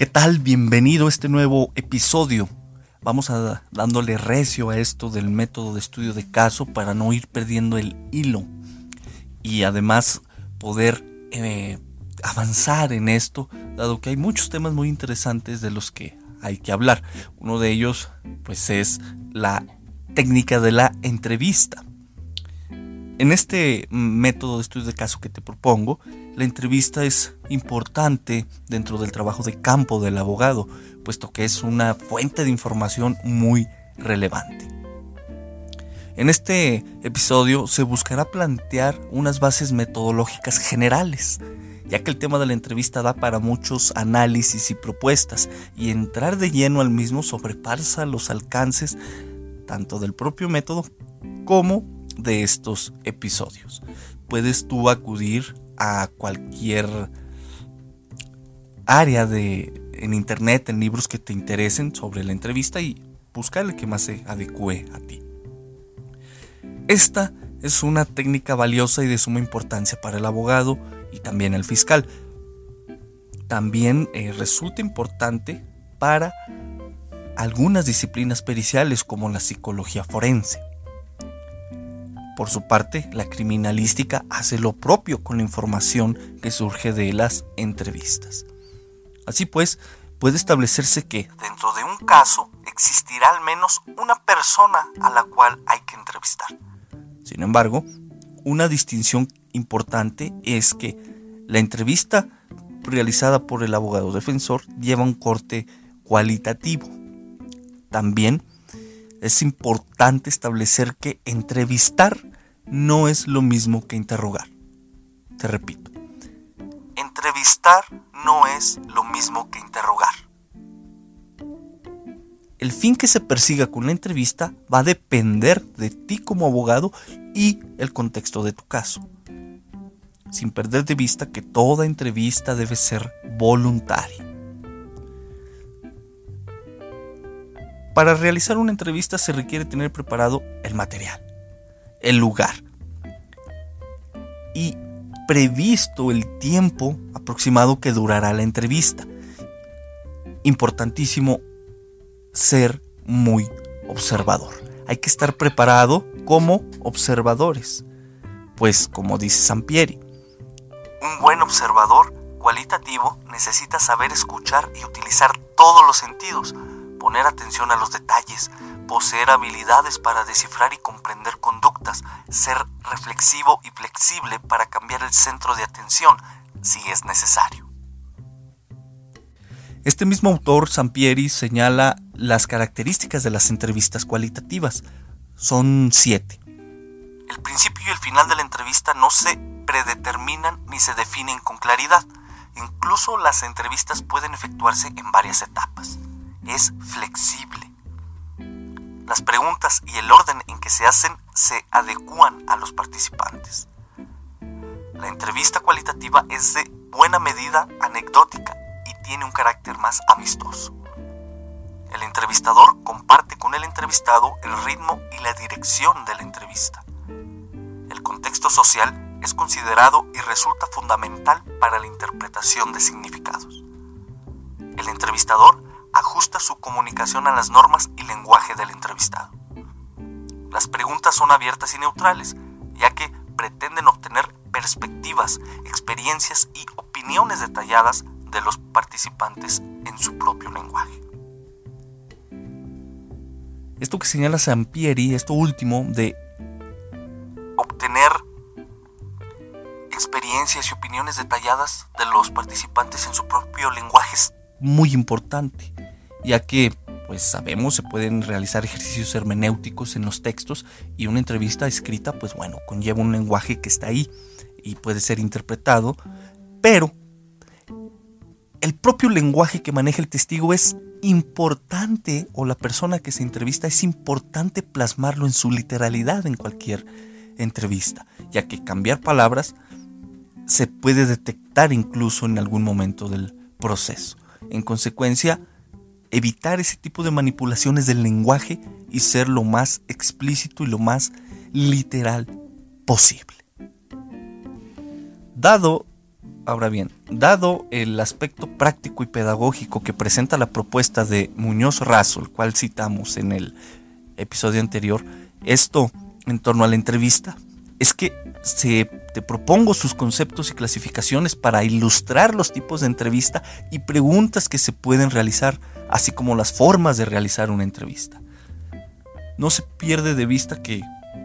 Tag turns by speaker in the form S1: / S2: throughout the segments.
S1: ¿Qué tal? Bienvenido a este nuevo episodio. Vamos a dándole recio a esto del método de estudio de caso para no ir perdiendo el hilo. Y además poder eh, avanzar en esto, dado que hay muchos temas muy interesantes de los que hay que hablar. Uno de ellos, pues, es la técnica de la entrevista. En este método de estudio de caso que te propongo, la entrevista es importante dentro del trabajo de campo del abogado, puesto que es una fuente de información muy relevante. En este episodio se buscará plantear unas bases metodológicas generales, ya que el tema de la entrevista da para muchos análisis y propuestas, y entrar de lleno al mismo sobrepasa los alcances tanto del propio método como de estos episodios. Puedes tú acudir a cualquier área de en internet, en libros que te interesen sobre la entrevista y buscar el que más se adecue a ti. Esta es una técnica valiosa y de suma importancia para el abogado y también el fiscal. También eh, resulta importante para algunas disciplinas periciales como la psicología forense. Por su parte, la criminalística hace lo propio con la información que surge de las entrevistas. Así pues, puede establecerse que dentro de un caso existirá al menos una persona a la cual hay que entrevistar. Sin embargo, una distinción importante es que la entrevista realizada por el abogado defensor lleva un corte cualitativo. También es importante establecer que entrevistar no es lo mismo que interrogar. Te repito, entrevistar no es lo mismo que interrogar el fin que se persiga con la entrevista va a depender de ti como abogado y el contexto de tu caso. Sin perder de vista que toda entrevista debe ser voluntaria. Para realizar una entrevista se requiere tener preparado el material, el lugar y previsto el tiempo aproximado que durará la entrevista. Importantísimo ser muy observador. Hay que estar preparado como observadores. Pues como dice Sampieri, un buen observador cualitativo necesita saber escuchar y utilizar todos los sentidos, poner atención a los detalles, poseer habilidades para descifrar y comprender conductas, ser reflexivo y flexible para cambiar el centro de atención si es necesario. Este mismo autor, Sampieri, señala las características de las entrevistas cualitativas. Son siete. El principio y el final de la entrevista no se predeterminan ni se definen con claridad. Incluso las entrevistas pueden efectuarse en varias etapas. Es flexible. Las preguntas y el orden en que se hacen se adecúan a los participantes. La entrevista cualitativa es de buena medida anecdótica tiene un carácter más amistoso. El entrevistador comparte con el entrevistado el ritmo y la dirección de la entrevista. El contexto social es considerado y resulta fundamental para la interpretación de significados. El entrevistador ajusta su comunicación a las normas y lenguaje del entrevistado. Las preguntas son abiertas y neutrales, ya que pretenden obtener perspectivas, experiencias y opiniones detalladas de los participantes en su propio lenguaje. Esto que señala Sampieri, esto último de obtener experiencias y opiniones detalladas de los participantes en su propio lenguaje es muy importante, ya que pues sabemos se pueden realizar ejercicios hermenéuticos en los textos y una entrevista escrita pues bueno, conlleva un lenguaje que está ahí y puede ser interpretado, pero el propio lenguaje que maneja el testigo es importante, o la persona que se entrevista es importante plasmarlo en su literalidad en cualquier entrevista, ya que cambiar palabras se puede detectar incluso en algún momento del proceso. En consecuencia, evitar ese tipo de manipulaciones del lenguaje y ser lo más explícito y lo más literal posible. Dado Ahora bien, dado el aspecto práctico y pedagógico que presenta la propuesta de Muñoz Razo, el cual citamos en el episodio anterior, esto en torno a la entrevista, es que se, te propongo sus conceptos y clasificaciones para ilustrar los tipos de entrevista y preguntas que se pueden realizar, así como las formas de realizar una entrevista. No se pierde de vista que,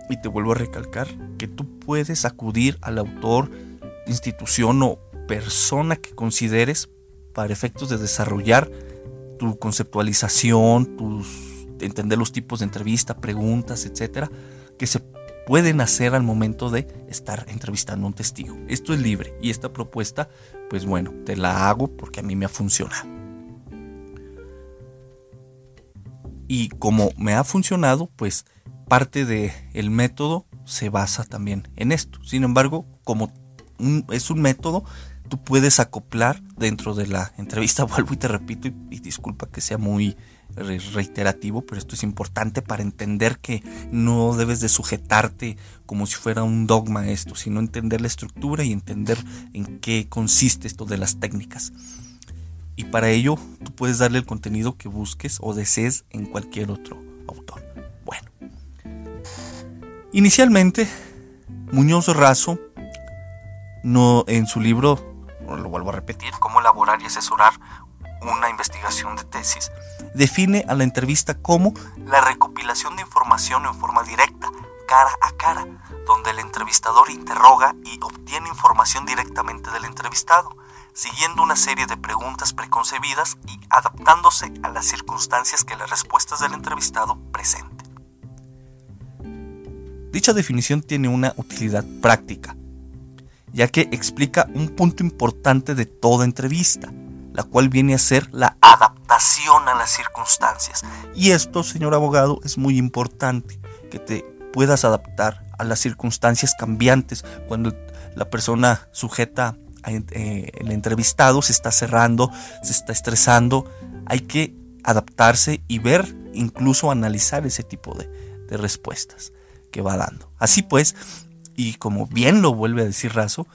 S1: y te vuelvo a recalcar, que tú puedes acudir al autor, institución o persona que consideres para efectos de desarrollar tu conceptualización, tus entender los tipos de entrevista, preguntas, etcétera, que se pueden hacer al momento de estar entrevistando a un testigo. Esto es libre y esta propuesta, pues bueno, te la hago porque a mí me ha funcionado. Y como me ha funcionado, pues parte del el método se basa también en esto. Sin embargo, como es un método, tú puedes acoplar dentro de la entrevista, vuelvo y te repito, y, disculpa que sea muy reiterativo, pero esto es importante para entender que no debes de sujetarte como si fuera un dogma esto, sino entender la estructura y entender en qué consiste esto de las técnicas. Y para ello tú puedes darle el contenido que busques o desees en cualquier otro autor. Bueno, inicialmente Muñoz Razo no, en su libro lo vuelvo a repetir, cómo elaborar y asesorar una investigación de tesis, define a la entrevista como la recopilación de información en forma directa, cara a cara, donde el entrevistador interroga y obtiene información directamente del entrevistado, siguiendo una serie de preguntas preconcebidas y adaptándose a las circunstancias que las respuestas del entrevistado presenten. Dicha definición tiene una utilidad práctica, ya que explica un punto importante de toda entrevista, la cual viene a ser la adaptación a las circunstancias. Y esto, señor abogado, es muy importante, que te puedas adaptar a las circunstancias cambiantes cuando la persona sujeta eh, el entrevistado se está cerrando, se está estresando, hay que adaptarse y ver, incluso analizar ese tipo de, respuestas que va dando. Así pues, y como bien lo vuelve a decir Razo,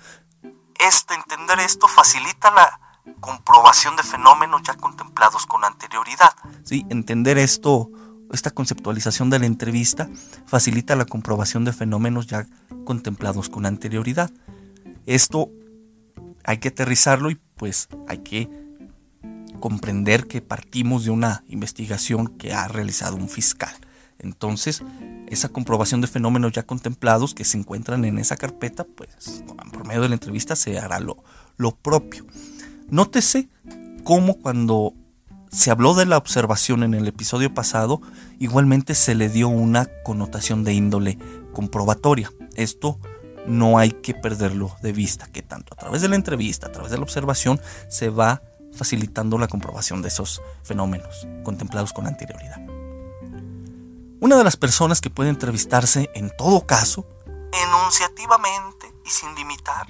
S1: este, entender esto facilita la comprobación de fenómenos ya contemplados con anterioridad. ¿sí? Entender esto, esta conceptualización de la entrevista, facilita la comprobación de fenómenos ya contemplados con anterioridad. Esto hay que aterrizarlo y pues hay que comprender que partimos de una investigación que ha realizado un fiscal. Entonces, esa comprobación de fenómenos ya contemplados que se encuentran en esa carpeta, pues por medio de la entrevista se hará lo, lo propio. Nótese cómo cuando se habló de la observación en el episodio pasado, igualmente se le dio una connotación de índole comprobatoria. Esto no hay que perderlo de vista, que tanto a través de la entrevista, a través de la observación, se va facilitando la comprobación de esos fenómenos contemplados con anterioridad. Una de las personas que puede entrevistarse en todo caso, enunciativamente y sin limitar,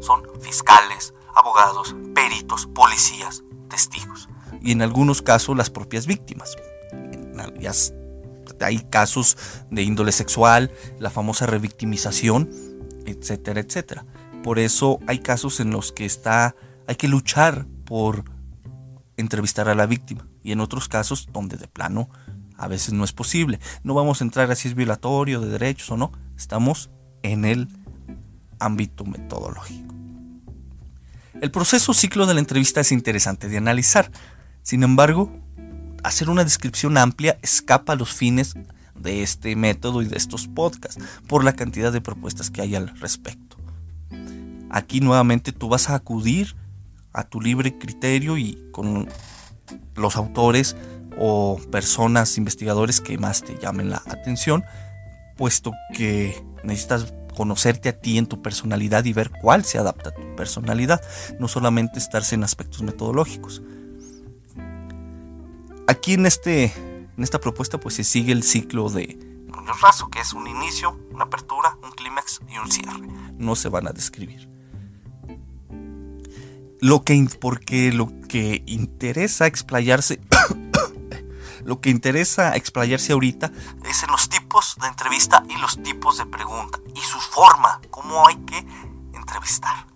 S1: son fiscales, abogados, peritos, policías, testigos y en algunos casos las propias víctimas. Hay casos de índole sexual, la famosa revictimización, etcétera, etcétera. Por eso hay casos en los que está, hay que luchar por entrevistar a la víctima y en otros casos donde de plano a veces no es posible. No vamos a entrar a si es violatorio de derechos o no, estamos en el ámbito metodológico. El proceso ciclo de la entrevista es interesante de analizar. Sin embargo, hacer una descripción amplia escapa a los fines de este método y de estos podcasts por la cantidad de propuestas que hay al respecto. Aquí nuevamente tú vas a acudir a tu libre criterio y con los autores o personas investigadores que más te llamen la atención, puesto que necesitas conocerte a ti en tu personalidad y ver cuál se adapta a tu personalidad, no solamente estarse en aspectos metodológicos. Aquí en, este, en esta propuesta pues se sigue el ciclo de raso, que es un inicio, una apertura, un clímax y un cierre. No se van a describir. Lo que, porque lo que interesa explayarse lo que interesa explayarse ahorita es en los tipos de entrevista y los tipos de pregunta y su forma, cómo hay que entrevistar.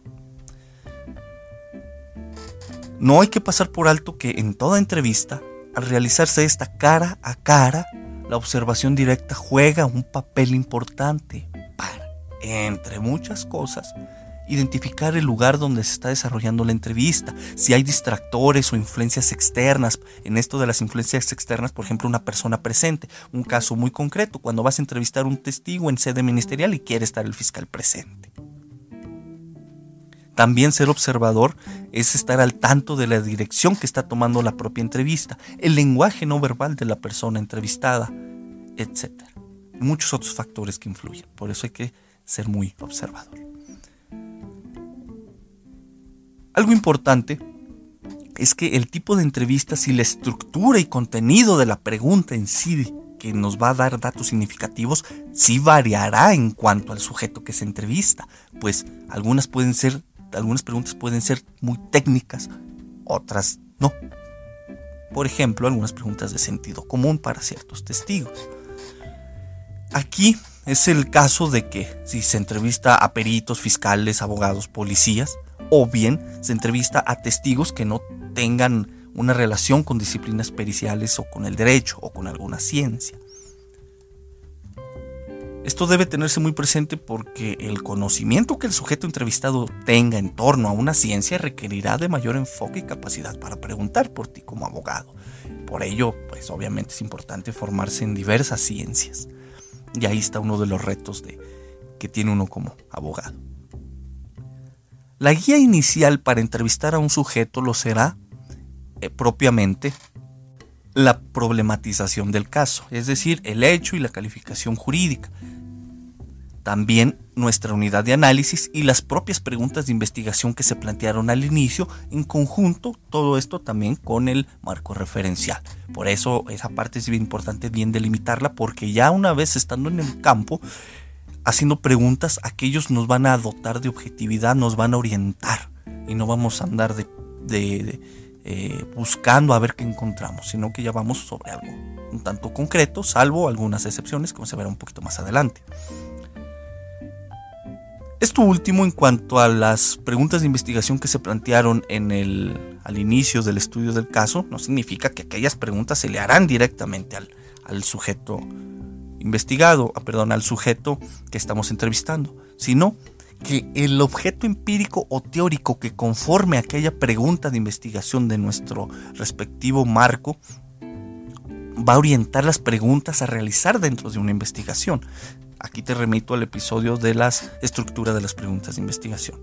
S1: No hay que pasar por alto que en toda entrevista, al realizarse esta cara a cara, la observación directa juega un papel importante para, entre muchas cosas, identificar el lugar donde se está desarrollando la entrevista, si hay distractores o influencias externas. En esto de las influencias externas, por ejemplo, una persona presente, un caso muy concreto, cuando vas a entrevistar a un testigo en sede ministerial y quiere estar el fiscal presente. También ser observador es estar al tanto de la dirección que está tomando la propia entrevista, el lenguaje no verbal de la persona entrevistada, etc. Muchos otros factores que influyen. Por eso hay que ser muy observador. Algo importante es que el tipo de entrevistas y la estructura y contenido de la pregunta en sí que nos va a dar datos significativos sí variará en cuanto al sujeto que se entrevista, pues algunas pueden ser algunas preguntas pueden ser muy técnicas, otras no. Por ejemplo, algunas preguntas de sentido común para ciertos testigos. Aquí es el caso de que si se entrevista a peritos, fiscales, abogados, policías, o bien se entrevista a testigos que no tengan una relación con disciplinas periciales o con el derecho o con alguna ciencia. Esto debe tenerse muy presente porque el conocimiento que el sujeto entrevistado tenga en torno a una ciencia requerirá de mayor enfoque y capacidad para preguntar por ti como abogado. Por ello, pues obviamente es importante formarse en diversas ciencias. Y ahí está uno de los retos de, que tiene uno como abogado. La guía inicial para entrevistar a un sujeto lo será eh, propiamente la problematización del caso, es decir, el hecho y la calificación jurídica. También nuestra unidad de análisis y las propias preguntas de investigación que se plantearon al inicio, en conjunto, todo esto también con el marco referencial. Por eso esa parte es bien importante bien delimitarla porque ya una vez estando en el campo, haciendo preguntas, aquellos nos van a dotar de objetividad, nos van a orientar y no vamos a andar de, eh, buscando a ver qué encontramos, sino que ya vamos sobre algo un tanto concreto, salvo algunas excepciones, como se verá un poquito más adelante. Esto último en cuanto a las preguntas de investigación que se plantearon al inicio del estudio del caso, no significa que aquellas preguntas se le harán directamente al sujeto investigado, ah, perdón, al sujeto que estamos entrevistando, sino que el objeto empírico o teórico que conforme aquella pregunta de investigación de nuestro respectivo marco va a orientar las preguntas a realizar dentro de una investigación. Aquí te remito al episodio de las estructuras de las preguntas de investigación.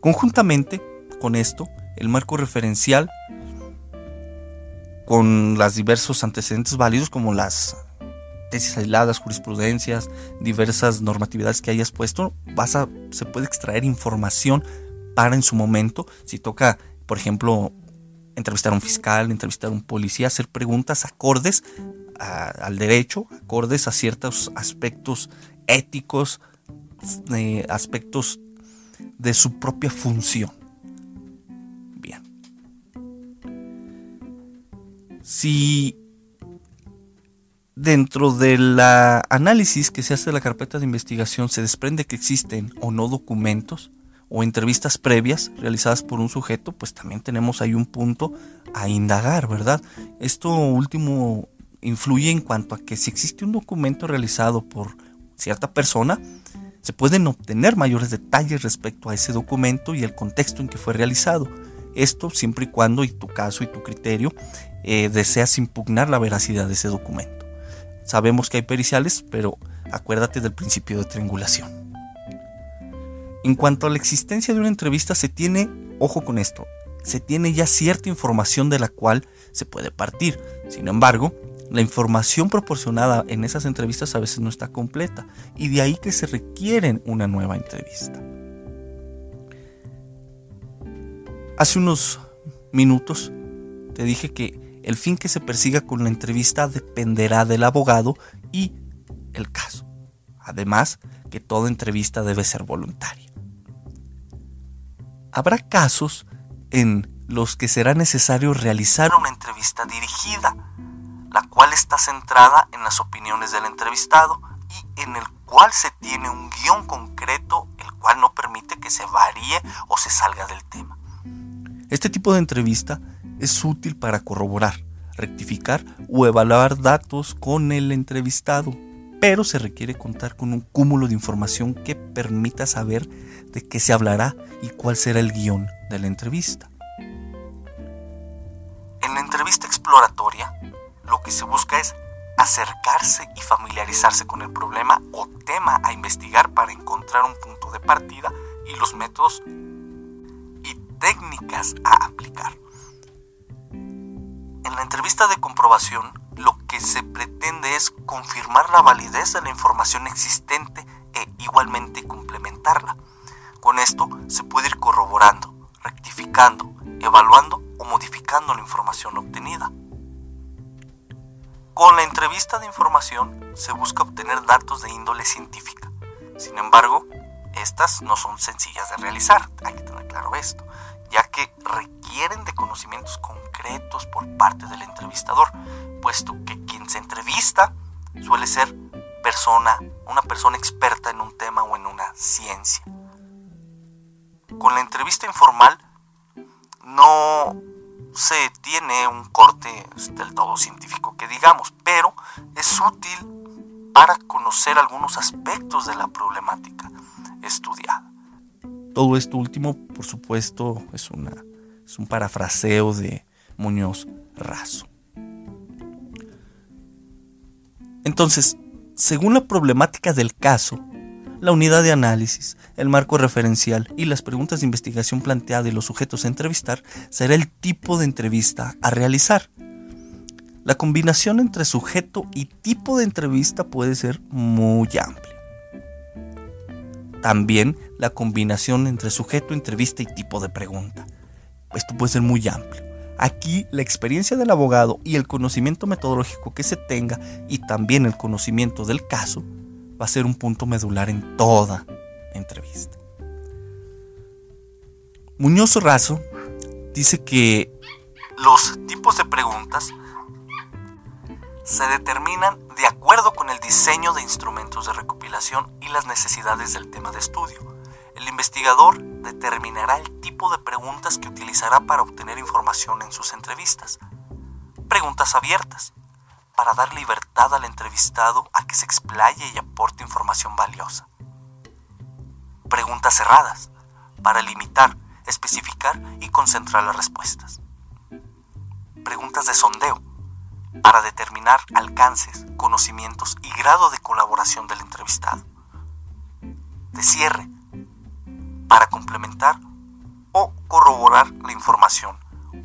S1: Conjuntamente con esto, el marco referencial con los diversos antecedentes válidos como las tesis aisladas, jurisprudencias, diversas normatividades que hayas puesto, vas a, se puede extraer información para en su momento, si toca, por ejemplo, entrevistar a un fiscal, entrevistar a un policía, hacer preguntas acordes al derecho, acordes a ciertos aspectos éticos, eh, aspectos de su propia función. Bien. Si dentro del análisis que se hace de la carpeta de investigación se desprende que existen o no documentos o entrevistas previas realizadas por un sujeto, pues también tenemos ahí un punto a indagar, ¿verdad? Esto último influye en cuanto a que si existe un documento realizado por cierta persona, se pueden obtener mayores detalles respecto a ese documento y el contexto en que fue realizado. Esto siempre y cuando, y tu caso y tu criterio, eh, deseas impugnar la veracidad de ese documento. Sabemos que hay periciales, pero acuérdate del principio de triangulación. En cuanto a la existencia de una entrevista, se tiene, ojo con esto, se tiene ya cierta información de la cual se puede partir. Sin embargo, la información proporcionada en esas entrevistas a veces no está completa y de ahí que se requieren una nueva entrevista. Hace unos minutos te dije que el fin que se persiga con la entrevista dependerá del abogado y el caso. Además, que toda entrevista debe ser voluntaria. Habrá casos en los que será necesario realizar una entrevista dirigida, la cual está centrada en las opiniones del entrevistado y en el cual se tiene un guion concreto, el cual no permite que se varíe o se salga del tema. Este tipo de entrevista es útil para corroborar, rectificar o evaluar datos con el entrevistado, pero se requiere contar con un cúmulo de información que permita saber de qué se hablará y cuál será el guion de la entrevista. En la entrevista exploratoria, lo que se busca es acercarse y familiarizarse con el problema o tema a investigar para encontrar un punto de partida y los métodos y técnicas a aplicar. En la entrevista de comprobación, lo que se pretende es confirmar la validez de la información existente e igualmente complementarla. Con esto se puede ir corroborando, rectificando, evaluando o modificando la información obtenida. Con la entrevista de información se busca obtener datos de índole científica. Sin embargo, estas no son sencillas de realizar, hay que tener claro esto, ya que requieren de conocimientos concretos por parte del entrevistador, puesto que quien se entrevista suele ser persona, una persona experta en un tema o en una ciencia. Con la entrevista informal no se tiene un corte del todo científico que digamos, pero es útil para conocer algunos aspectos de la problemática estudiada. Todo esto último, por supuesto, es, un parafraseo de Muñoz Razo. Entonces, según la problemática del caso, la unidad de análisis, el marco referencial y las preguntas de investigación planteadas y los sujetos a entrevistar será el tipo de entrevista a realizar. La combinación entre sujeto y tipo de entrevista puede ser muy amplia. También la combinación entre sujeto, entrevista y tipo de pregunta. Esto puede ser muy amplio. Aquí la experiencia del abogado y el conocimiento metodológico que se tenga y también el conocimiento del caso va a ser un punto medular en toda entrevista. Muñoz Razo dice que los tipos de preguntas se determinan de acuerdo con el diseño de instrumentos de recopilación y las necesidades del tema de estudio. El investigador determinará el tipo de preguntas que utilizará para obtener información en sus entrevistas. Preguntas abiertas, para dar libertad al entrevistado a que se explaye y aporte información valiosa. Preguntas cerradas, para limitar, especificar y concentrar las respuestas. Preguntas de sondeo, para determinar alcances, conocimientos y grado de colaboración del entrevistado. De cierre, para complementar o corroborar la información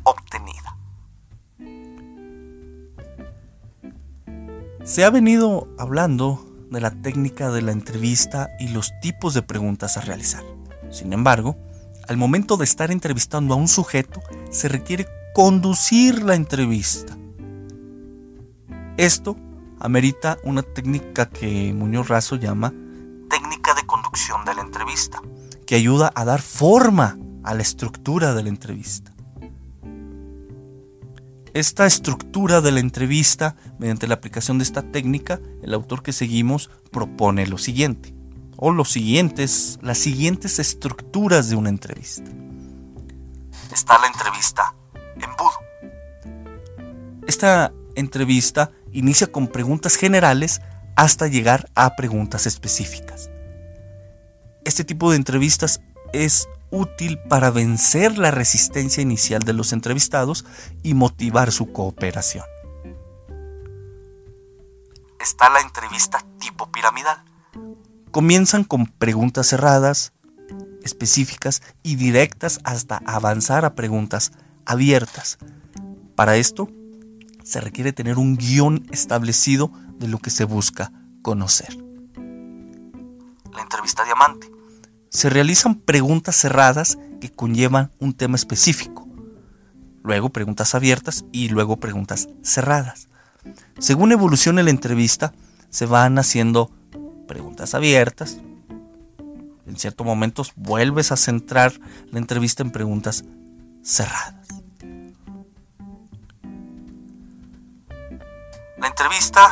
S1: obtenida. Se ha venido hablando de la técnica de la entrevista y los tipos de preguntas a realizar. Sin embargo, al momento de estar entrevistando a un sujeto, se requiere conducir la entrevista. Esto amerita una técnica que Muñoz Razo llama técnica de conducción de la entrevista, que ayuda a dar forma a la estructura de la entrevista. esta estructura de la entrevista, mediante la aplicación de esta técnica, el autor que seguimos propone lo siguiente, o los siguientes, las siguientes estructuras de una entrevista. Está la entrevista embudo. Esta entrevista inicia con preguntas generales hasta llegar a preguntas específicas. Este tipo de entrevistas es útil para vencer la resistencia inicial de los entrevistados y motivar su cooperación. Está la entrevista tipo piramidal. Comienzan con preguntas cerradas, específicas y directas hasta avanzar a preguntas abiertas. Para esto, se requiere tener un guion establecido de lo que se busca conocer. La entrevista diamante se realizan preguntas cerradas que conllevan un tema específico, luego preguntas abiertas y luego preguntas cerradas. Según evoluciona la entrevista, se van haciendo preguntas abiertas. En ciertos momentos vuelves a centrar la entrevista en preguntas cerradas. La entrevista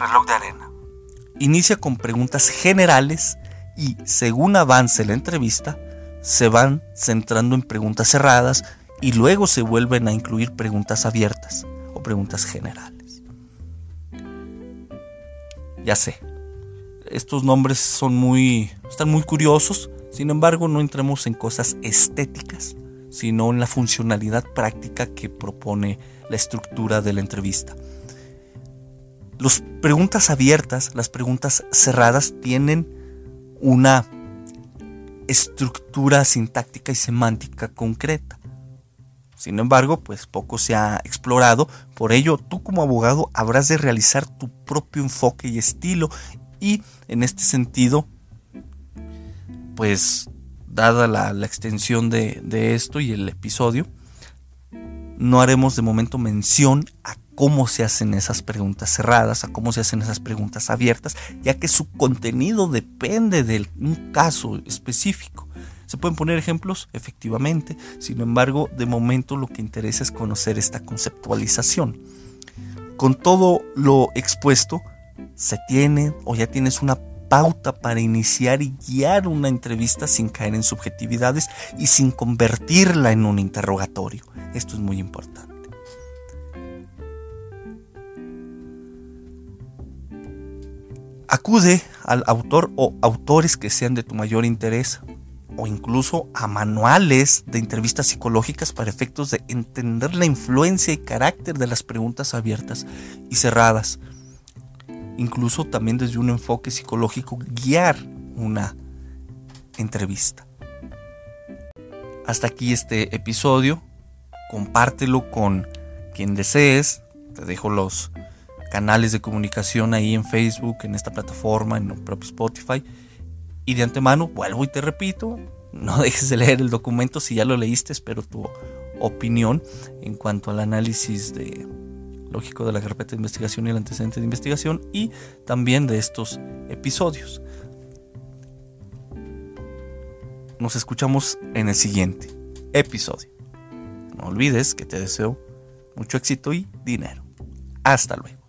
S1: reloj de arena inicia con preguntas generales y según avance la entrevista, se van centrando en preguntas cerradas y luego se vuelven a incluir preguntas abiertas o preguntas generales. Ya sé, estos nombres son muy están muy curiosos, sin embargo, no entremos en cosas estéticas, sino en la funcionalidad práctica que propone la estructura de la entrevista. Las preguntas abiertas, las preguntas cerradas tienen una estructura sintáctica y semántica concreta. Sin embargo, pues poco se ha explorado, por ello tú como abogado habrás de realizar tu propio enfoque y estilo y en este sentido, pues dada la, extensión de, de esto y el episodio, no haremos de momento mención a cómo se hacen esas preguntas cerradas, a cómo se hacen esas preguntas abiertas, ya que su contenido depende de un caso específico. ¿Se pueden poner ejemplos? Efectivamente. Sin embargo, de momento lo que interesa es conocer esta conceptualización. Con todo lo expuesto, se tiene o ya tienes una pauta para iniciar y guiar una entrevista sin caer en subjetividades y sin convertirla en un interrogatorio. Esto es muy importante. Acude al autor o autores que sean de tu mayor interés o incluso a manuales de entrevistas psicológicas para efectos de entender la influencia y carácter de las preguntas abiertas y cerradas. Incluso también desde un enfoque psicológico guiar una entrevista. Hasta aquí este episodio. Compártelo con quien desees. Te dejo los canales de comunicación ahí en Facebook, en esta plataforma, en el propio Spotify. Y de antemano, vuelvo y te repito, no dejes de leer el documento si ya lo leíste, espero tu opinión en cuanto al análisis lógico de la carpeta de investigación y el antecedente de investigación y también de estos episodios. Nos escuchamos en el siguiente episodio. No olvides que te deseo mucho éxito y dinero. Hasta luego.